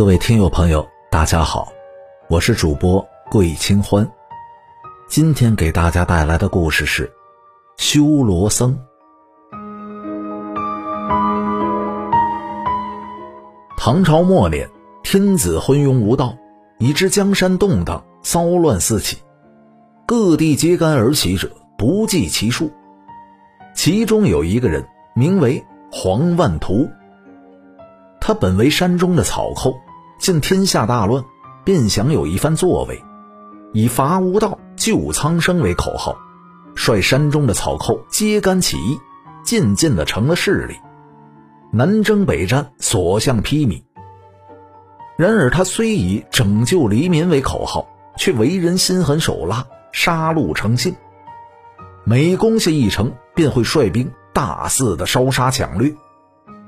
各位听友朋友，大家好，我是主播桂清欢。今天给大家带来的故事是修罗僧。唐朝末年，天子昏庸无道，以致江山动荡，骚乱四起，各地揭竿而起者不计其数。其中有一个人，名为黄万图。他本为山中的草寇，见天下大乱，便想有一番作为，以伐无道、救苍生为口号，率山中的草寇揭竿起义，渐渐的成了势力，南征北战，所向披靡。然而他虽以拯救黎民为口号，却为人心狠手辣，杀戮成性。每攻下一城，便会率兵大肆的烧杀抢掠。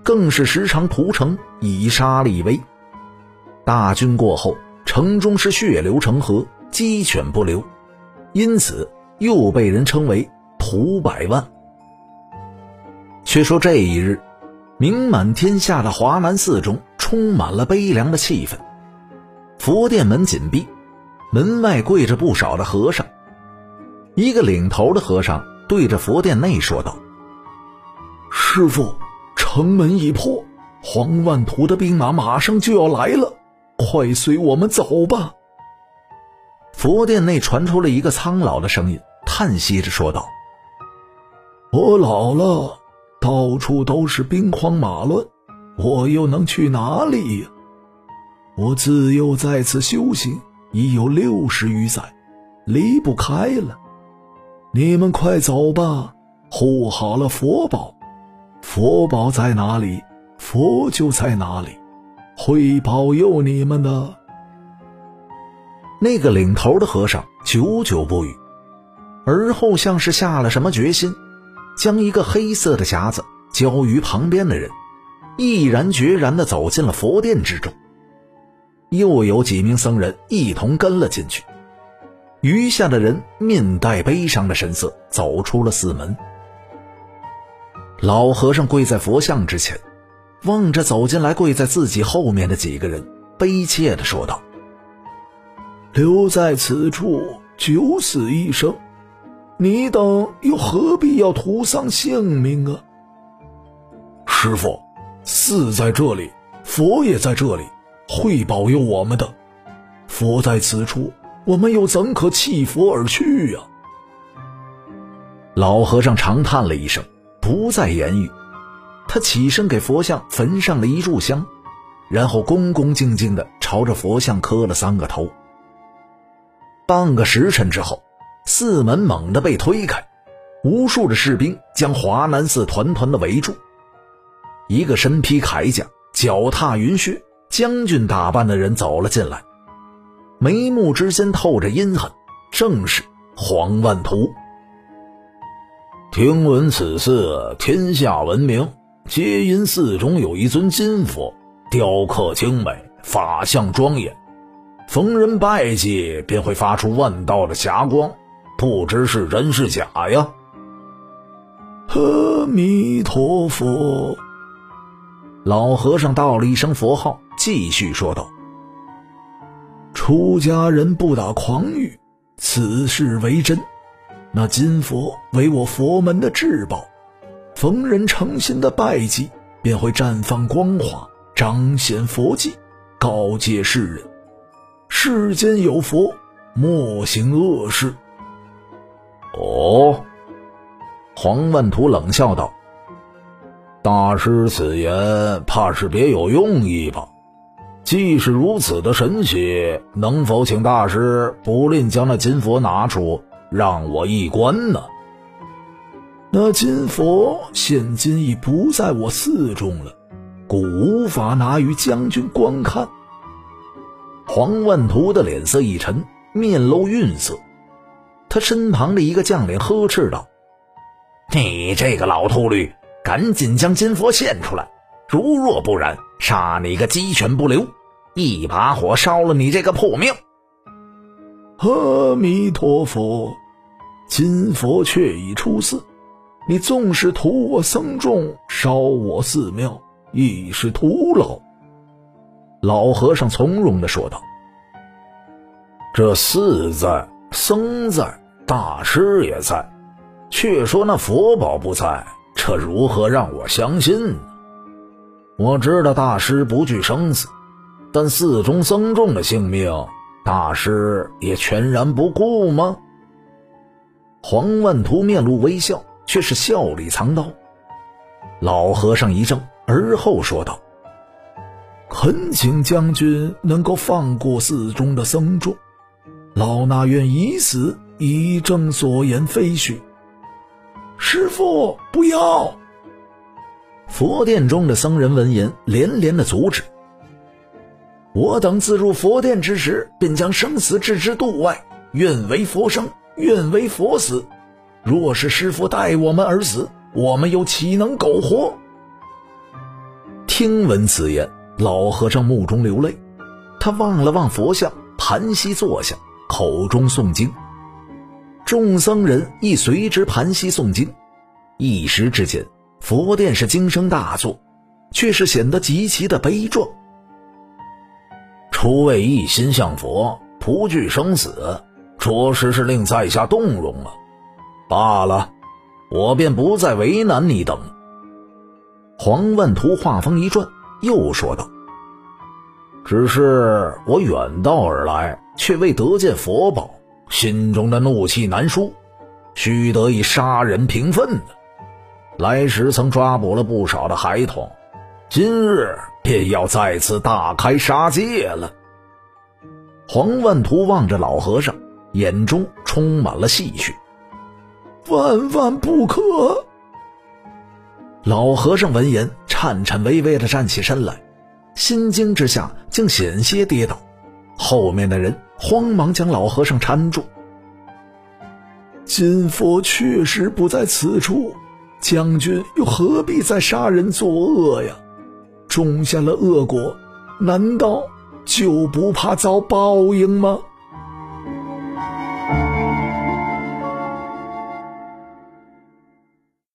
更是时常屠城以杀立威，大军过后，城中是血流成河，鸡犬不留，因此又被人称为“屠百万”。却说这一日，名满天下的华南寺中充满了悲凉的气氛，佛殿门紧闭，门外跪着不少的和尚。一个领头的和尚对着佛殿内说道：“师傅。”城门已破，黄万图的兵马马上就要来了，快随我们走吧。佛殿内传出了一个苍老的声音，叹息着说道：“我老了，到处都是兵荒马乱，我又能去哪里呀？我自幼在此修行，已有六十余载，离不开了。你们快走吧，护好了佛宝。”佛宝在哪里，佛就在哪里，会保佑你们的。那个领头的和尚久久不语，而后像是下了什么决心，将一个黑色的匣子交于旁边的人，毅然决然地走进了佛殿之中。又有几名僧人一同跟了进去，余下的人面带悲伤的神色走出了寺门。老和尚跪在佛像之前，望着走进来跪在自己后面的几个人，悲切地说道：“留在此处，九死一生，你等又何必要徒丧性命啊？”师傅，寺在这里，佛也在这里，会保佑我们的。佛在此处，我们又怎可弃佛而去呀？老和尚长叹了一声。不再言语，他起身给佛像焚上了一炷香，然后恭恭敬敬地朝着佛像磕了三个头。半个时辰之后，寺门猛地被推开，无数的士兵将华南寺团团的围住。一个身披铠甲、脚踏云靴、将军打扮的人走了进来，眉目之间透着阴狠，正是黄万图。听闻此寺天下闻名，皆因寺中有一尊金佛，雕刻精美，法相庄严，逢人拜祭便会发出万道的霞光，不知是真是假呀？阿弥陀佛。老和尚道了一声佛号，继续说道：“出家人不打诳语，此事为真。”那金佛为我佛门的至宝，逢人诚心的拜祭，便会绽放光华，彰显佛迹，告诫世人：世间有佛，莫行恶事。哦，黄万图冷笑道：“大师此言，怕是别有用意吧？既是如此的神奇，能否请大师不吝将那金佛拿出？”让我一观呢。那金佛现今已不在我寺中了，故无法拿与将军观看。黄万图的脸色一沉，面露愠色。他身旁的一个将领呵斥道：“你这个老秃驴，赶紧将金佛献出来！如若不然，杀你个鸡犬不留，一把火烧了你这个破庙！”阿弥陀佛。金佛却已出寺，你纵使屠我僧众，烧我寺庙，亦是徒劳。老和尚从容的说道：“这寺在，僧在，大师也在，却说那佛宝不在，这如何让我相信呢？我知道大师不惧生死，但寺中僧众的性命，大师也全然不顾吗？”黄万图面露微笑，却是笑里藏刀。老和尚一怔，而后说道：“恳请将军能够放过寺中的僧众，老衲愿以死以证所言非虚。”师傅，不要！佛殿中的僧人闻言，连连的阻止。我等自入佛殿之时，便将生死置之度外，愿为佛生。愿为佛死，若是师傅待我们而死，我们又岂能苟活？听闻此言，老和尚目中流泪，他望了望佛像，盘膝坐下，口中诵经。众僧人亦随之盘膝诵经。一时之间，佛殿是惊声大作，却是显得极其的悲壮。诸位一心向佛，不惧生死。着实是令在下动容啊！罢了，我便不再为难你等。黄万图话锋一转，又说道：“只是我远道而来，却未得见佛宝，心中的怒气难舒，须得以杀人平愤的。来时曾抓捕了不少的孩童，今日便要再次大开杀戒了。”黄万图望着老和尚。眼中充满了戏谑，万万不可！老和尚闻言，颤颤巍巍的站起身来，心惊之下竟险些跌倒。后面的人慌忙将老和尚搀住。金佛确实不在此处，将军又何必再杀人作恶呀？种下了恶果，难道就不怕遭报应吗？